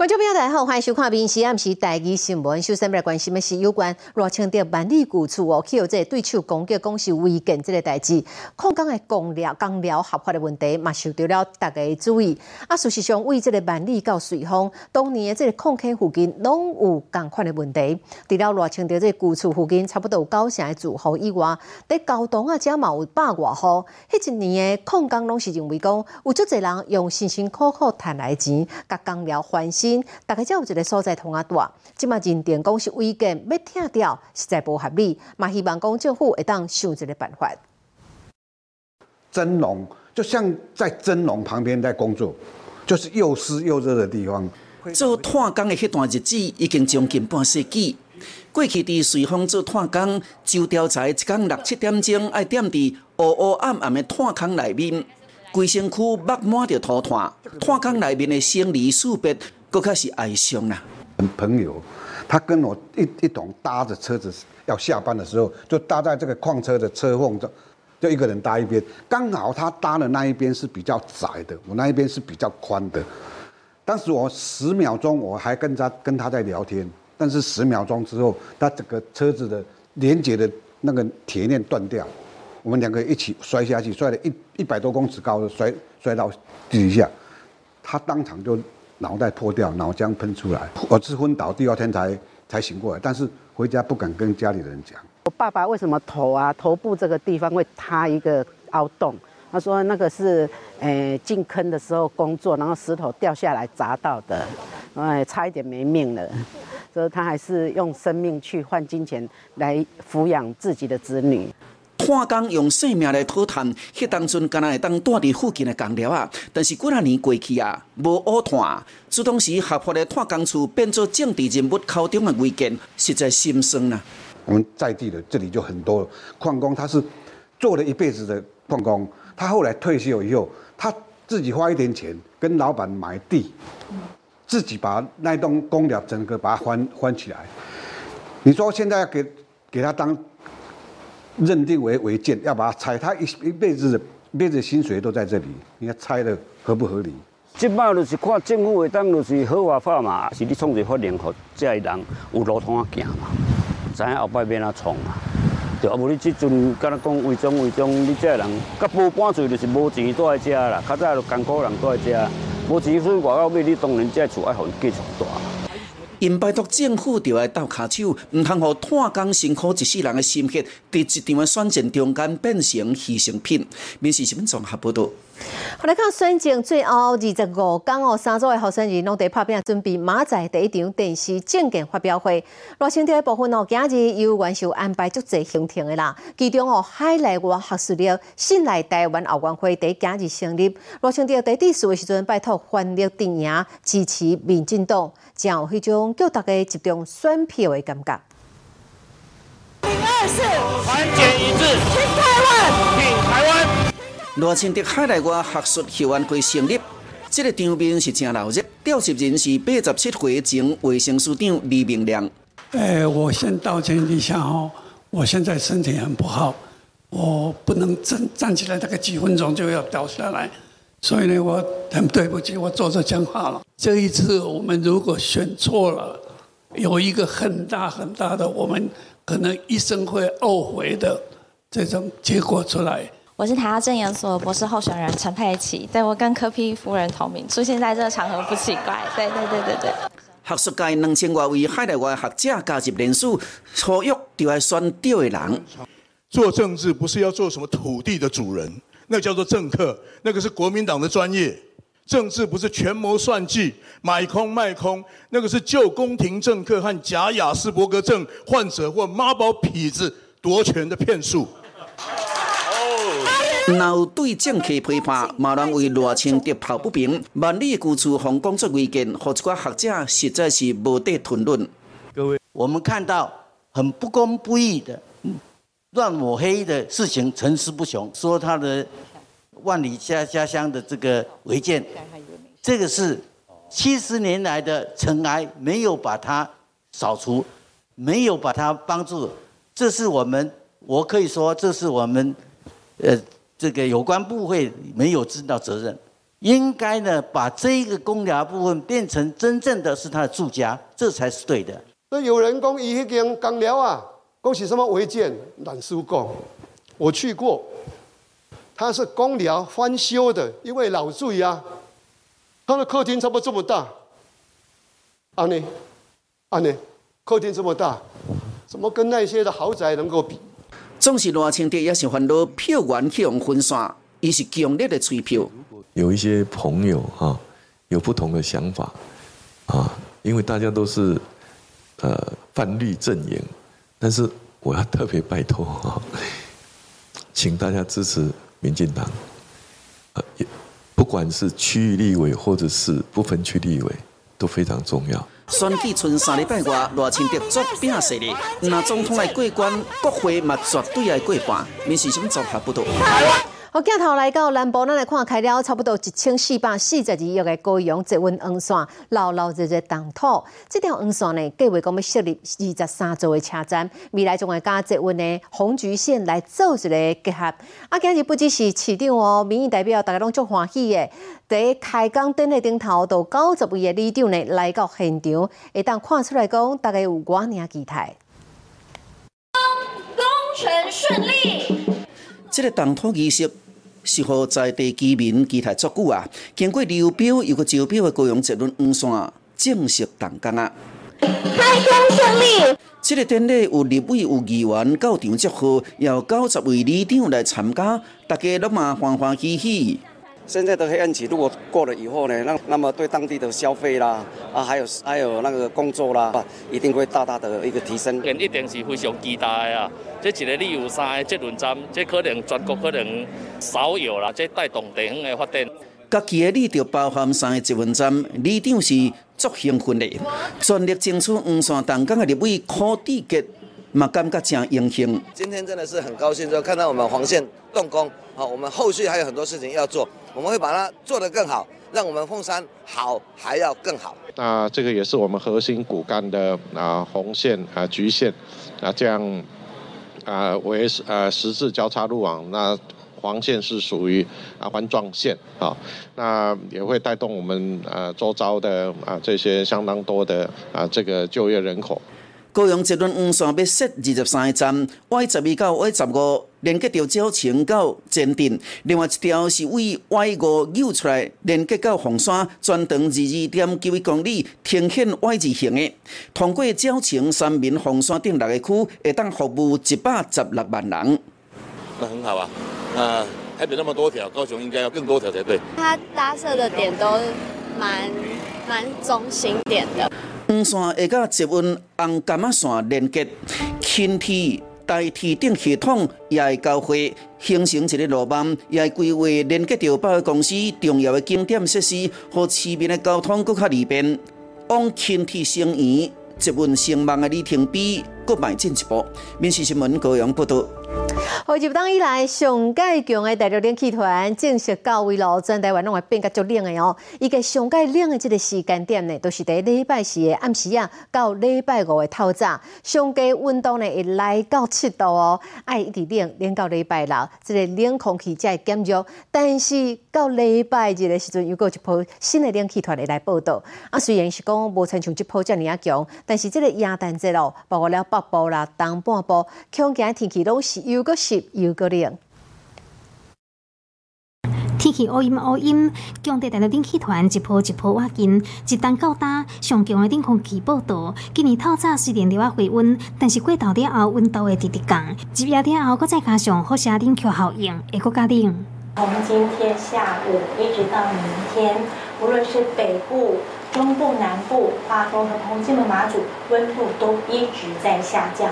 观众朋友大家好，欢迎收看《民视暗时台语新闻》。首先，来关心的是有关罗清德万里古厝哦，去有这对手攻击公司违建这个代志，矿工的公料、公料合法的问题，嘛受到了大家的注意。啊，事实上，为这个万里到瑞丰，当年的这个矿坑附近，拢有共款的问题。除了罗清德这古厝附近，差不多有九成的住户以外，在交通啊，遮嘛有百外户。迄一年的矿工拢是认为讲，有足侪人用辛辛苦苦赚来钱，甲公料换新。大家才有一个所在通啊大，即嘛认定讲是违建要拆掉，实在不合理，嘛希望讲政府会当想一个办法。蒸笼就像在蒸笼旁边在工作，就是又湿又热的地方。做炭工的迄段日子已经将近半世纪。过去伫随风做炭工，周调查一工六七点钟，爱踮伫乌乌暗暗的炭坑内面，规身躯抹满着土炭，炭坑内面的生离死别。更开始哀伤啦。朋友，他跟我一一同搭着车子要下班的时候，就搭在这个矿车的车缝中，就一个人搭一边。刚好他搭的那一边是比较窄的，我那一边是比较宽的。当时我十秒钟我还跟他跟他在聊天，但是十秒钟之后，他整个车子的连接的那个铁链断掉，我们两个一起摔下去，摔了一一百多公尺高的摔摔到地下，他当场就。脑袋破掉，脑浆喷出来，我是昏倒，第二天才才醒过来，但是回家不敢跟家里人讲。我爸爸为什么头啊头部这个地方会塌一个凹洞？他说那个是诶进坑的时候工作，然后石头掉下来砸到的，哎差一点没命了，所以他还是用生命去换金钱来抚养自己的子女。矿工用性命来讨炭，迄当阵敢若会当住伫附近的工寮啊。但是几啊年过去啊，无乌炭，自当时合法的炭工处变做政治人物口中的违建，实在心酸啊。我们在地的这里就很多矿工，他是做了一辈子的矿工，他后来退休以后，他自己花一点钱跟老板买地，自己把那栋工寮整个把它翻翻起来。你说现在要给给他当？认定为违建，要把它拆，他一一辈子的一辈子薪水都在这里，你看拆的合不合理？即摆就是看政府会当就是合法化嘛，是你创一个法令，互这些人有路通啊行嘛，知影后摆要哪创嘛？对啊，无你即阵敢若讲违章违章，你这人甲无搬出就是无钱住在遮啦，较早就艰苦人住在遮，无钱所以外口买，你当然这厝爱互伊继续住。因拜托政府就要斗骹手，毋通互炭工辛苦一世人的心血，伫一场的选战中间变成牺牲品。民事新闻综合报道。好来看选前最后二十五天哦，三组的候选人拢在拍片准备马仔第一场电视政见发表会。罗清的部分哦，今日由元首安排足侪行程的啦。其中哦，海内外学术了新来台湾奥运会第今日成立。罗清德在第四的时阵拜托欢乐电影支持民进党，将有迄种叫大家集中选票的感觉。零二四，团结一致，拼台湾，拼台湾。罗清德海内外学术协安会成立，这个场面是真闹热。召集人是八十七岁前卫生署长李明亮。哎，我先道歉一下哦，我现在身体很不好，我不能站站起来，大概几分钟就要倒下来，所以呢，我很对不起，我坐着讲话了。这一次我们如果选错了，有一个很大很大的，我们可能一生会懊悔的这种结果出来。我是台大政研所博士候选人陈佩琪，对我跟柯批夫人同名，出现在这个场合不奇怪。对对对对对。学术界两千多位海内外学者加入人数，初约就要选对的人。做政治不是要做什么土地的主人，那叫做政客，那个是国民党的专业。政治不是权谋算计、买空卖空，那个是旧宫廷政客和假雅斯伯格症患者或妈宝痞子夺权的骗术。若有对政客批判，马人为罗清德抱不平，万里古厝红工作违建，和一寡学者实在是无得谈论。各位，我们看到很不公不义的、乱抹黑的事情层出不穷，说他的万里家家乡的这个违建，这个是七十年来的尘埃，没有把它扫除，没有把它帮助，这是我们，我可以说，这是我们，呃。这个有关部会没有尽到责任，应该呢把这个公寮部分变成真正的是他的住家，这才是对的。那有人讲一间公寮啊，恭喜什么违建？懒叔讲，我去过，他是公寮翻修的，因为老住呀，他的客厅差不多这么大，啊呢，啊呢，客厅这么大，怎么跟那些的豪宅能够比？总是罗清德也是烦恼票源去用分散，伊是强烈的催票。有一些朋友哈，有不同的想法啊，因为大家都是呃泛绿阵营，但是我要特别拜托哈，请大家支持民进党，呃，不管是区域立委或者是不分区立委，都非常重要。选举剩三礼拜外，罗清德作拼势力，那总统来过关，国会嘛绝对来过半，民是什么做法不多。好，镜头来到南部，咱来看开了差不多一千四百四十二亿的高阳捷运黄线，老老热热动土。这条黄线呢，计划讲要设立二十三座的车站，未来将会加捷运的红橘线来做一个结合。啊，今日不只是市长哦，民意代表大家拢足欢喜的。在开工典礼顶头，到九十位的里长呢来到现场，会当看出来讲，大概有偌尔期待。工程顺利。这个动土仪式是乎在地居民期待足久啊！经过流标又个招标的高雄捷轮黄线正式动工啊！开工胜利。这个典礼有立委、有议员到场祝贺，有九十位里长来参加，大家都嘛欢欢喜喜。现在的黑暗期如果过了以后呢，那那么对当地的消费啦，啊，还有还有那个工作啦，一定会大大的一个提升。一定是非常期待啊！这一个旅游山的捷运站，这可能全国可能少有啦，这带动地方的发展。家己的里就包含三个集运站，里长是足兴奋的，全力争取黄线动工的立委柯地杰。嘛，感觉真荣幸。今天真的是很高兴，就看到我们黄线动工，好，我们后续还有很多事情要做，我们会把它做得更好，让我们凤山好还要更好。那这个也是我们核心骨干的啊红线啊局线啊这样啊为呃十字交叉路网，那黄线是属于啊环状线啊，那也会带动我们啊周遭的啊这些相当多的啊这个就业人口。高雄捷运黄线要设二十三站，Y 十二到 Y 十五连接到鸟青到前镇，另外一条是为 Y 五扭出来连接到凤山，全长二二点九一公里，呈现 Y 字形的。通过鸟青、三民、凤山等六个区，会当服务一百十六万人。那很好啊，啊，台北那么多条，高雄应该要更多条才对。它搭设的点都蛮蛮中心点的。黄线会甲捷运红干仔线连接，轻铁、大铁等系统也会交汇，形成一个路网，也会规划连接到百货公司重要的景点设施，和市民的交通更较利便。往轻铁生源、捷运兴旺的里程碑，搁迈进一步。民事新闻高阳报道。好，入冬以来，上界强的大陆冷气团正式到位咯，全台湾拢会变甲足冷的哦。伊个上界冷的这个时间点呢，都是伫礼拜四的暗时啊，到礼拜五的透早，上届温度呢会来到七度哦，爱一直冷冷到礼拜六，这个冷空气才会减弱。但是到礼拜日的时阵，又过一波新的冷气团会来报道。啊，虽然是讲无亲像这波遮尔啊强，但是这个亚淡节咯，包括了北部啦、东半部，恐惊天气拢是又个湿又个冷。天气乌阴乌阴，强地大陆冷气团一波一波挖近，一旦到大上强的冷空气报道。今年透早虽然了啊回温，但是过头了后温度会直直降。入夜了后，搁再加上好些冷却效应，会更加冷。从今天下午一直到明天，无论是北部。中部、南部、花东和澎金门、马祖温度都一直在下降，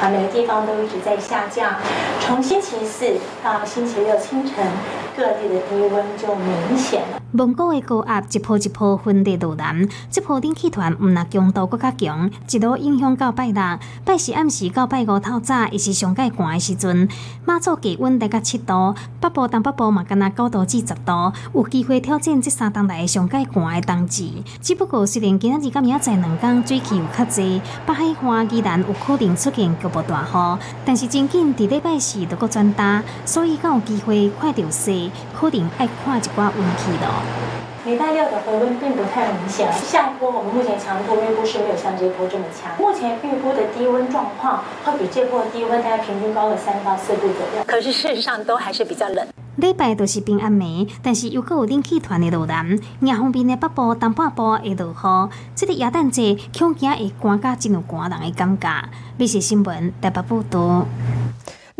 啊，每个地方都一直在下降。从星期四到星期六清晨，各地的低温就明显了。蒙古的高压一波一波分地路南，这波冷气团毋若强度更加强，一路影响到拜六、拜四暗时到拜五透早，也是上界寒的时阵。马祖气温大概七度，北部、东北部嘛，敢若九度至十度，有机会挑战这三冬来上界寒的冬季。只不过，虽然今仔日甲明仔载两天水气有较济，北海花依然有可能出现局部大雨，但是真紧伫礼拜四就搁转大，所以较有机会看到雪。可能爱看一寡运气咯。礼拜六的回温并不太明显，下坡我们目前强度预估是没有像这波这么强。目前预估的低温状况会比这波低温大概平均高了三到四度左右，可是事实上都还是比较冷。礼拜都是平安梅，但是又有冷气团的落南，硬方面的北部、东半部会落雨。这个元旦节恐惊会寒甲真有寒人的感觉。美食新闻台北报道。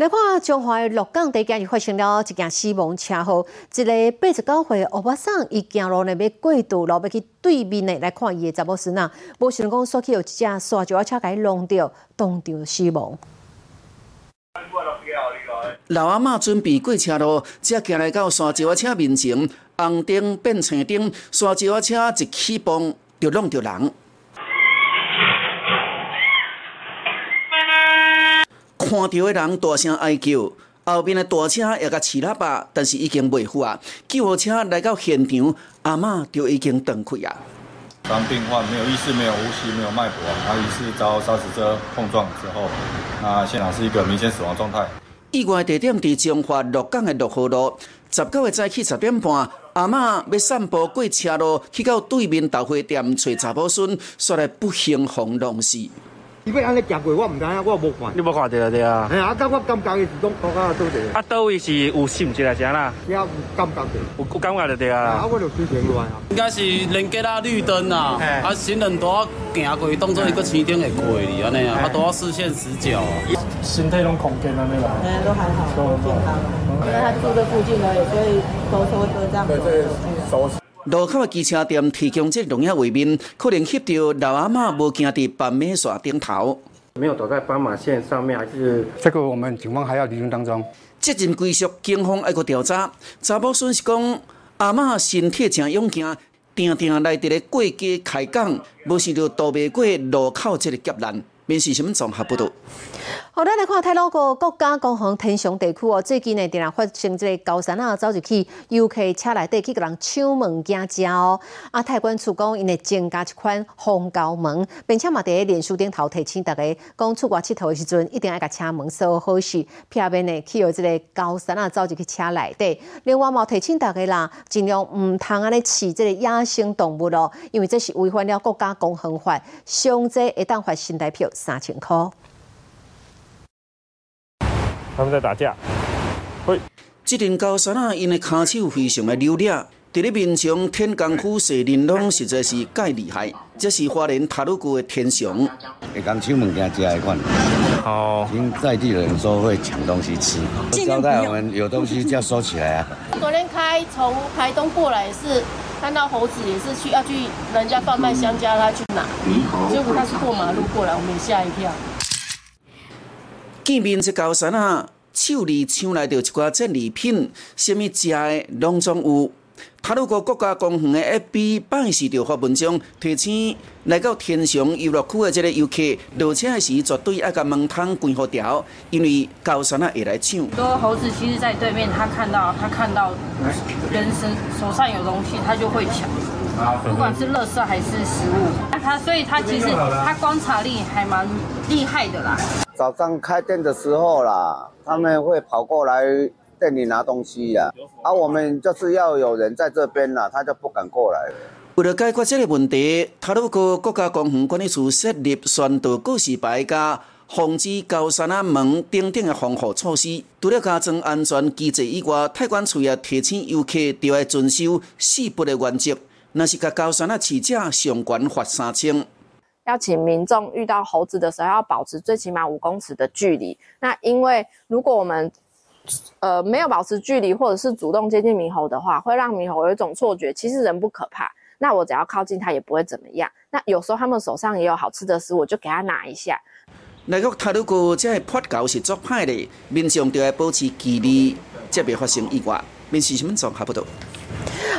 来看中华的鹿港地今日发生了一件死亡车祸，一个八十九岁欧巴桑，伊行路呢要过度，路要去对面呢来看伊的查某孙啊，无想讲煞去有一只沙石车甲伊弄掉，当场死亡。老阿嬷准备过车路，才行来到沙石车面前，红灯变青灯，沙石车一起蹦就弄着人。看到的人大声哀叫，后面的大车也甲饲喇叭，但是已经袂赴啊！救护车来到现场，阿嬷就已经断气啊。当病患没有意识、没有呼吸、没有脉搏，他疑似遭砂石车碰撞之后，那现场是一个明显死亡状态。意外地点伫彰化鹿港的六号路，十九日早起十点半，阿嬷要散步过车路，去到对面豆花店找查某孙，煞来不幸红弄死。伊要安尼行过，我唔知影，我无看。你无看到对啊？哎啊，甲我感觉伊是讲国家倒地。啊，倒位是有心一来啥啦？也有感觉的。有有感觉就对啊。啊，我就水平落来啊。应该是连接啊绿灯啊，啊行人都要行过，当做一个青灯会过哩安尼啊，啊都要视线死角。身体拢空间安尼啦。哎，都还好，都健康。因为他住这附近而已，所以都说都这样走。路口的机车店提供这农业画面，可能翕到老阿嬷无行伫斑马线顶头。没有走在斑马线上面，还是这个我们警方还要厘清当中。责任归属，警方爱个调查。查某孙是讲阿嬷身体真勇健，定定来伫咧过街开讲，无想到逃袂过路口这个劫难。面试什么综合报道？好，咱来看泰鲁国国家公园天祥地区哦，最近呢，定然发生这个高山啊，走入去游客车内底去给人抢物件食哦。啊，泰管处讲，因会增加一款防盗门，并且嘛，伫脸书顶头提醒大家，讲出国佚佗的时阵，一定要甲车门锁好势，避免呢去有这个高山啊，走入去车内底。另外嘛，提醒大家啦，尽量唔通安尼饲这个野生动物咯，因为这是违反了国家公园法，伤者会当罚新台票三千块。他们在打架。喂，这阵高山啊，因的骹手非常的溜俩，伫咧面前天功夫射人拢实在是介厉害。这是花莲塔鲁谷的天雄。会讲抢物件吃的款。哦。听在地人说会抢东西吃，交代我们有东西就要收起来啊。昨天开从台东过来是看到猴子，也是去要去人家贩卖香蕉，他去拿，结果他是过马路过来，我们也吓一跳。见面这高山啊，手里抢来着一寡战利品，什么食的拢总有。塔鲁国国家公园的 FB 办事就发文章提醒来到天祥游乐区的这个游客，落车时绝对要甲门窗关好条，因为高山啊会来抢。很多猴子其实在对面，他看到他看到人身手上有东西，他就会抢，不管是垃圾还是食物。他所以他其实他观察力还蛮厉害的啦。早上开店的时候啦，他们会跑过来店里拿东西呀，啊我们就是要有人在这边啦，他就不敢过来了。为了解决这个问题，塔鲁哥国家公园管理处设立宣导告示牌加防止高山啊门等等的防护措施。除了加装安全机制以外，太管处也提醒游客都要遵守四不的原则，那是甲高山啊饲者上悬罚三千。要请民众遇到猴子的时候，要保持最起码五公尺的距离。那因为如果我们呃没有保持距离，或者是主动接近猕猴的话，会让猕猴有一种错觉，其实人不可怕。那我只要靠近它也不会怎么样。那有时候他们手上也有好吃的食物，我就给他拿一下。那个他如果这破狗是作歹的，民众就要保持距离，才别发生意外。面试什么状还不多。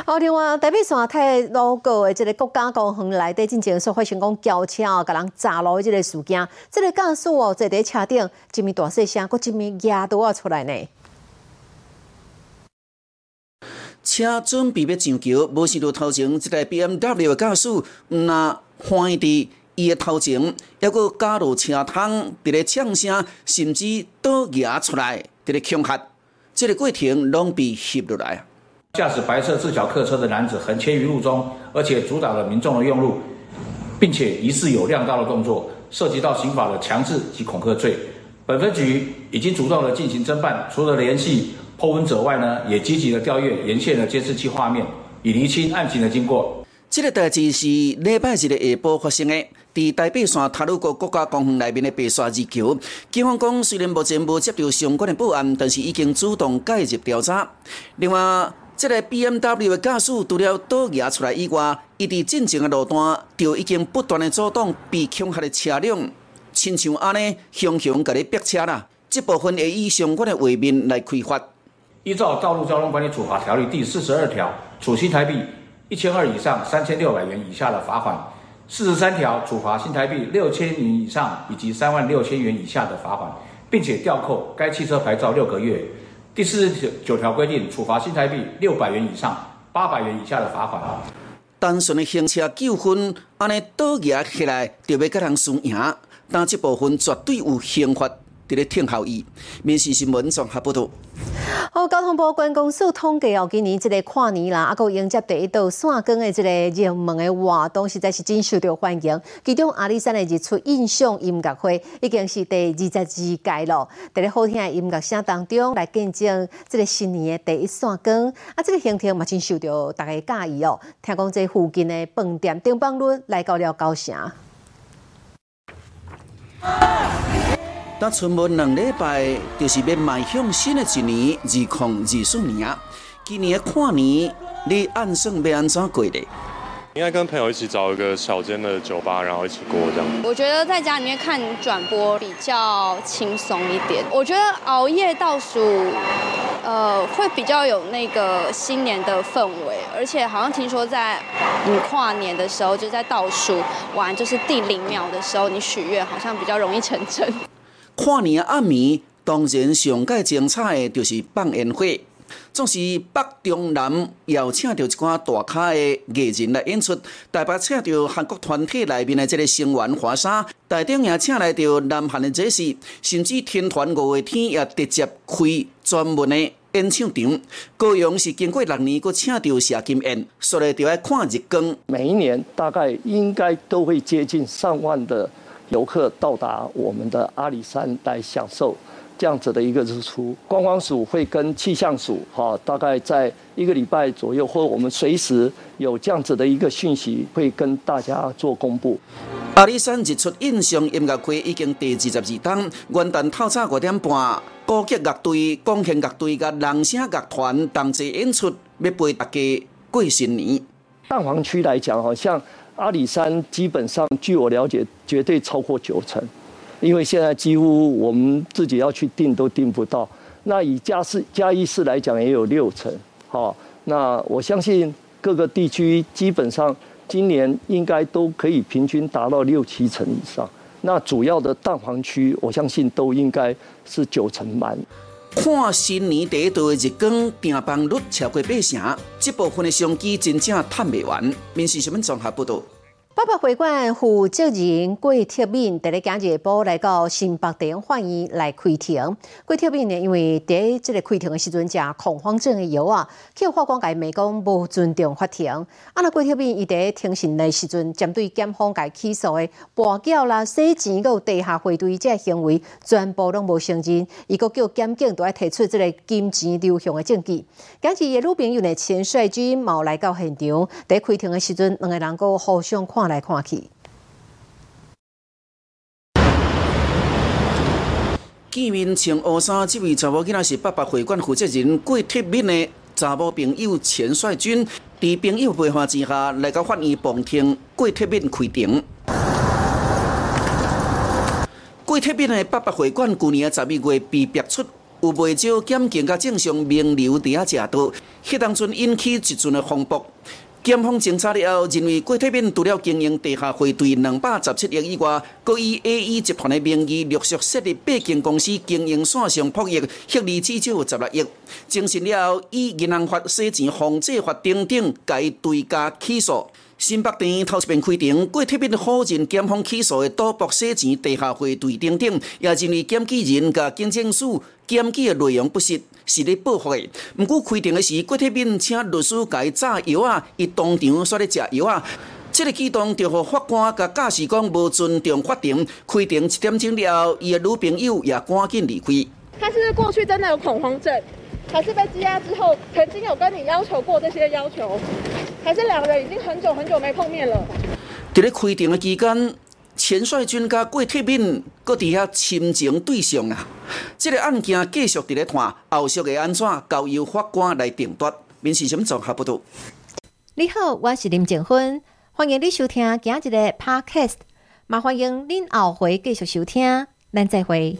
好，另外台北山太路过的这个国家公园内底进前所发生讲轿车哦，甲人砸落的这个事件，这个驾驶哦坐在车顶，一面大细声，佮一面牙都要出来呢。车准备要上桥，无想到头前这个 BMW 的驾驶毋那欢喜伫伊的头前，还佫加入车窗，伫咧呛声，甚至倒牙出来，伫咧恐吓。即个过程拢被摄落来啊。驾驶白色自小客车的男子横切于路中，而且阻挡了民众的用路，并且疑似有亮刀的动作，涉及到刑法的强制及恐吓罪。本分局已经主动的进行侦办，除了联系破文者外呢，也积极的调阅沿线的监视器画面，以厘清案情的经过。这个代志是礼拜日的下晡发生的，在台北山塔鲁国国家公园内面的白沙二桥，警方讲虽然目前无接到相关的报案，但是已经主动介入调查。另外，这个 BMW 的驾驶除了倒牙出来以外，伊伫进前的路段就已经不断的阻挡被恐吓的车辆，亲像安尼熊熊甲你逼车啦。这部分会以相关的画面来开发。依照《道路交通管理处罚条例》第四十二条，处新台币一千二以上三千六百元以下的罚款；四十三条，处罚新台币六千元以上以及三万六千元以下的罚款，并且吊扣该汽车牌照六个月。第四十九条规定，处罚新台币六百元以上八百元以下的罚款。单纯的行车纠纷，安尼倒牙起来就要甲人输赢，但这部分绝对有刑法伫咧听效益。民事新闻综合报道。好，交通部观光署统计哦，今年即个跨年啦，啊，佮迎接第一道线光的即个热门的活动，实在是真受到欢迎。其中阿里山的日出印象音乐会已经是第二十二届咯，在咧好听的音乐声当中来见证即个新年的第一线光，啊，即个行程嘛真受到大家介意哦。听讲这附近的饭店订房率来到了高城。那春末两礼拜，就是要迈向新的一年二零二四年啊。今年的跨年，你按算要安怎过的？应该跟朋友一起找一个小间的酒吧，然后一起过这样。我觉得在家里面看转播比较轻松一点。我觉得熬夜倒数，呃，会比较有那个新年的氛围，而且好像听说在你跨年的时候，就在倒数完就是第零秒的时候，你许愿好像比较容易成真。跨年暗暝，当然上届精彩的就是放烟火。总是北中南邀请到一寡大咖的艺人来演出。台北请到韩国团体内面的这个成员华沙，台顶也请来到南韩的这些，甚至天团五月天也直接开专门的演唱场。高雄是经过六年，佮请到谢金燕，所以就要看日光。每一年大概应该都会接近上万的。游客到达我们的阿里山来享受这样子的一个日出，观光署会跟气象署哈，大概在一个礼拜左右，或我们随时有这样子的一个讯息，会跟大家做公布。阿里山日出印象音乐会已经第二十二档，元旦透早五点半，高级乐队、钢琴乐队甲人声乐团同齐演出，要陪大家过新年。蛋黄区来讲，好像。阿里山基本上，据我了解，绝对超过九成，因为现在几乎我们自己要去订都订不到。那以嘉市嘉义市来讲，也有六成。好，那我相信各个地区基本上今年应该都可以平均达到六七成以上。那主要的蛋黄区，我相信都应该是九成满。看新年第一道的日光，订房率超过八成，这部分的商机真正探不完。民事新闻综合报道。八八会馆负责人郭铁敏在咧今日报来到新北店欢迎来开庭。郭铁敏呢，因为在这个开庭的时阵食恐慌症的药啊，去法官界美讲无尊重法庭。啊，那郭铁敏伊在庭审的时阵，针对检方界起诉的跋筊啦、洗钱、有地下汇兑这行为，全部拢无承认。伊个叫检警都要提出这个金钱流向的证据。今日的女朋友呢，钱帅军冇来到现场，在开庭的时阵，两个人个互相看。来看去，见面穿乌衫这位查某囡仔是八八会馆负责人郭铁敏的查某朋友钱帅军，在朋友陪伴之下来到法院旁听郭铁敏开庭。郭铁敏的八八会馆去年十一月被逼出有不少检警甲正常名流伫遐食道，迄当阵引起一阵的风波。检方侦查了后，认为郭铁敏除了经营地下汇兑两百十七亿以外，佮以 A E 集团的名义陆续设立八间公司经营线上博弈，获利至少十六亿。证实了，以银行法、洗钱防止法等等，改对加起诉。新北店头一遍开庭，郭铁斌否认检方起诉的赌博洗钱、地下会对等等，也认为检举人甲警政署检举的内容不实，是咧报复的。毋过开庭的时，郭铁斌请律师甲伊炸药啊，伊当场煞咧食药啊。这个举动就互法官甲驾驶讲无尊重法庭。开庭一点钟了后，伊的女朋友也赶紧离开。他是过去真的有恐慌症，还是被羁押之后曾经有跟你要求过这些要求？还是两个人已经很久很久没碰面了？伫咧开庭的期间，钱帅军甲郭铁敏搁伫遐深情对上啊！这个案件继续伫咧看，后续会安怎交由法官来定夺。民事审综合报道。你好，我是林静芬，欢迎你收听今日的 Podcast，嘛欢迎您后回继续收听，咱再会。